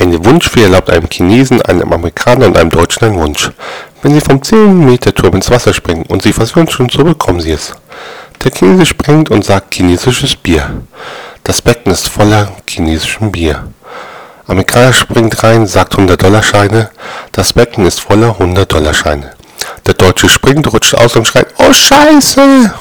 Eine Wunschfee erlaubt einem Chinesen, einem Amerikaner und einem Deutschen einen Wunsch. Wenn Sie vom 10 Meter Turm ins Wasser springen und Sie was wünschen, so bekommen Sie es. Der Chinese springt und sagt chinesisches Bier. Das Becken ist voller chinesischem Bier. Amerikaner springt rein, sagt 100-Dollar-Scheine. Das Becken ist voller 100-Dollar-Scheine. Der Deutsche springt, rutscht aus und schreit, oh Scheiße!